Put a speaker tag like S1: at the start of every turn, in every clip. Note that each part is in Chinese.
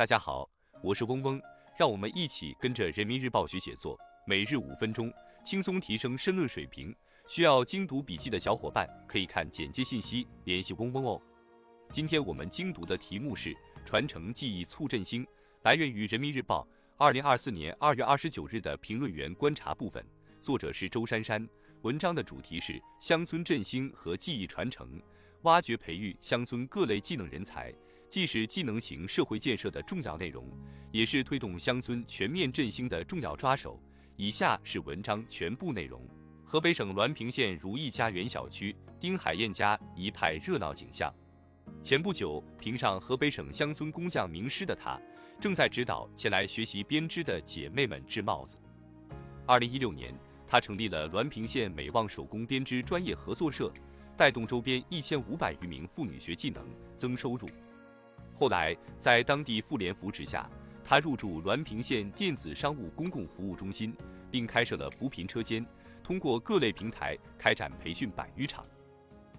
S1: 大家好，我是嗡嗡，让我们一起跟着人民日报学写作，每日五分钟，轻松提升申论水平。需要精读笔记的小伙伴可以看简介信息联系嗡嗡哦。今天我们精读的题目是传承技艺促振兴，来源于人民日报二零二四年二月二十九日的评论员观察部分，作者是周珊珊。文章的主题是乡村振兴和技艺传承，挖掘培育乡村各类技能人才，既是技能型社会建设的重要内容，也是推动乡村全面振兴的重要抓手。以下是文章全部内容。河北省滦平县如意家园小区丁海燕家一派热闹景象。前不久，评上河北省乡村工匠名师的他，正在指导前来学习编织的姐妹们织帽子。二零一六年。他成立了滦平县美望手工编织专业合作社，带动周边一千五百余名妇女学技能、增收入。后来，在当地妇联扶持下，他入驻滦平县电子商务公共服务中心，并开设了扶贫车间，通过各类平台开展培训百余场。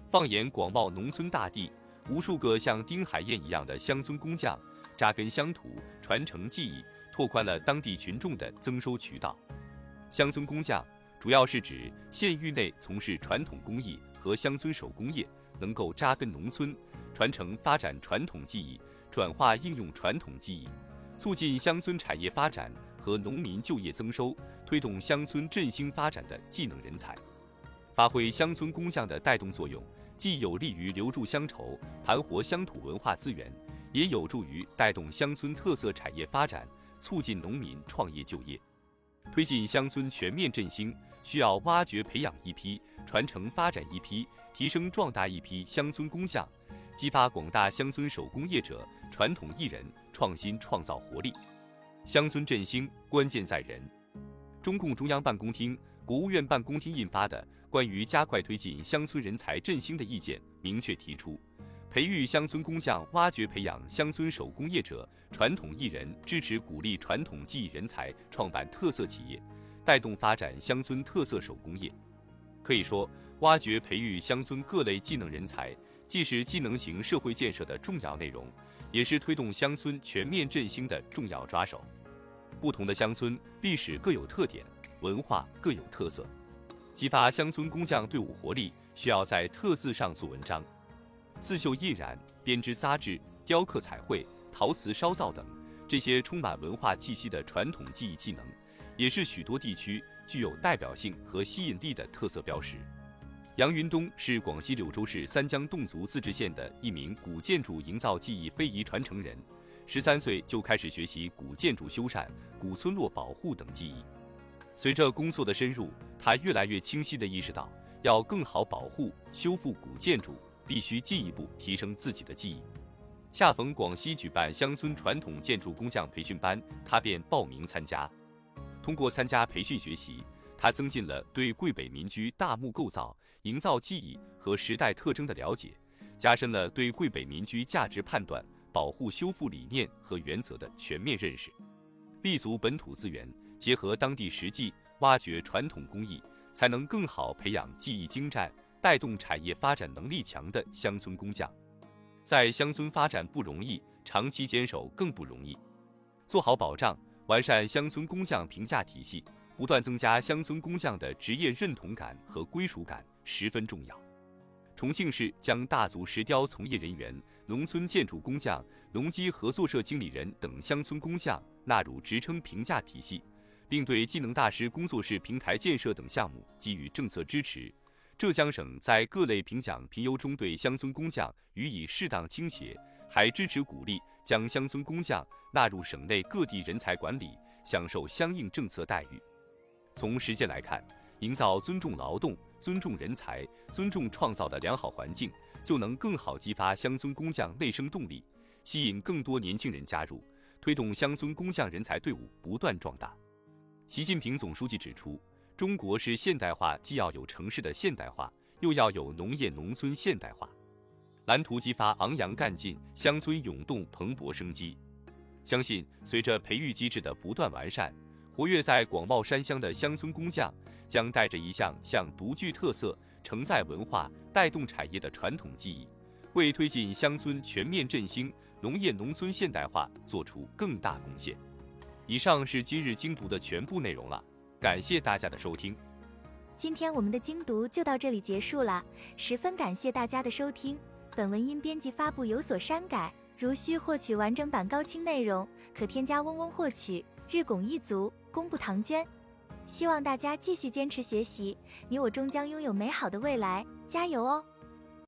S1: 放眼广袤农村大地，无数个像丁海燕一样的乡村工匠扎根乡土，传承技艺，拓宽了当地群众的增收渠道。乡村工匠。主要是指县域内从事传统工艺和乡村手工业，能够扎根农村，传承发展传统技艺，转化应用传统技艺，促进乡村产业发展和农民就业增收，推动乡村振兴发展的技能人才，发挥乡村工匠的带动作用，既有利于留住乡愁、盘活乡土文化资源，也有助于带动乡村特色产业发展，促进农民创业就业。推进乡村全面振兴，需要挖掘培养一批、传承发展一批、提升壮大一批乡村工匠，激发广大乡村手工业者、传统艺人创新创造活力。乡村振兴关键在人。中共中央办公厅、国务院办公厅印发的《关于加快推进乡村人才振兴的意见》明确提出。培育乡村工匠，挖掘培养乡村手工业者、传统艺人，支持鼓励传统技艺人才创办特色企业，带动发展乡村特色手工业。可以说，挖掘培育乡村各类技能人才，既是技能型社会建设的重要内容，也是推动乡村全面振兴的重要抓手。不同的乡村历史各有特点，文化各有特色，激发乡村工匠队伍活力，需要在特字上做文章。刺绣、印染、编织、扎制、雕刻、彩绘、陶瓷烧造等这些充满文化气息的传统技艺技能，也是许多地区具有代表性和吸引力的特色标识。杨云东是广西柳州市三江侗族自治县的一名古建筑营造技艺非遗传承人，十三岁就开始学习古建筑修缮、古村落保护等技艺。随着工作的深入，他越来越清晰地意识到，要更好保护、修复古建筑。必须进一步提升自己的技艺。恰逢广西举办乡村传统建筑工匠培训班，他便报名参加。通过参加培训学习，他增进了对桂北民居大木构造、营造技艺和时代特征的了解，加深了对桂北民居价值判断、保护修复理念和原则的全面认识。立足本土资源，结合当地实际，挖掘传统工艺，才能更好培养技艺精湛。带动产业发展能力强的乡村工匠，在乡村发展不容易，长期坚守更不容易。做好保障，完善乡村工匠评价体系，不断增加乡村工匠的职业认同感和归属感十分重要。重庆市将大足石雕从业人员、农村建筑工匠、农机合作社经理人等乡村工匠纳入职称评价体系，并对技能大师工作室平台建设等项目给予政策支持。浙江省在各类评奖评优中对乡村工匠予以适当倾斜，还支持鼓励将乡村工匠纳入省内各地人才管理，享受相应政策待遇。从实践来看，营造尊重劳动、尊重人才、尊重创造的良好环境，就能更好激发乡村工匠内生动力，吸引更多年轻人加入，推动乡村工匠人才队伍不断壮大。习近平总书记指出。中国是现代化，既要有城市的现代化，又要有农业农村现代化。蓝图激发昂扬干劲，乡村涌动蓬勃生机。相信随着培育机制的不断完善，活跃在广袤山乡的乡村工匠将带着一项项独具特色、承载文化、带动产业的传统技艺，为推进乡村全面振兴、农业农村现代化做出更大贡献。以上是今日精读的全部内容了，感谢大家的收听。
S2: 今天我们的精读就到这里结束了，十分感谢大家的收听。本文因编辑发布有所删改，如需获取完整版高清内容，可添加嗡嗡获取。日拱一卒，功不唐捐。希望大家继续坚持学习，你我终将拥有美好的未来，加油哦！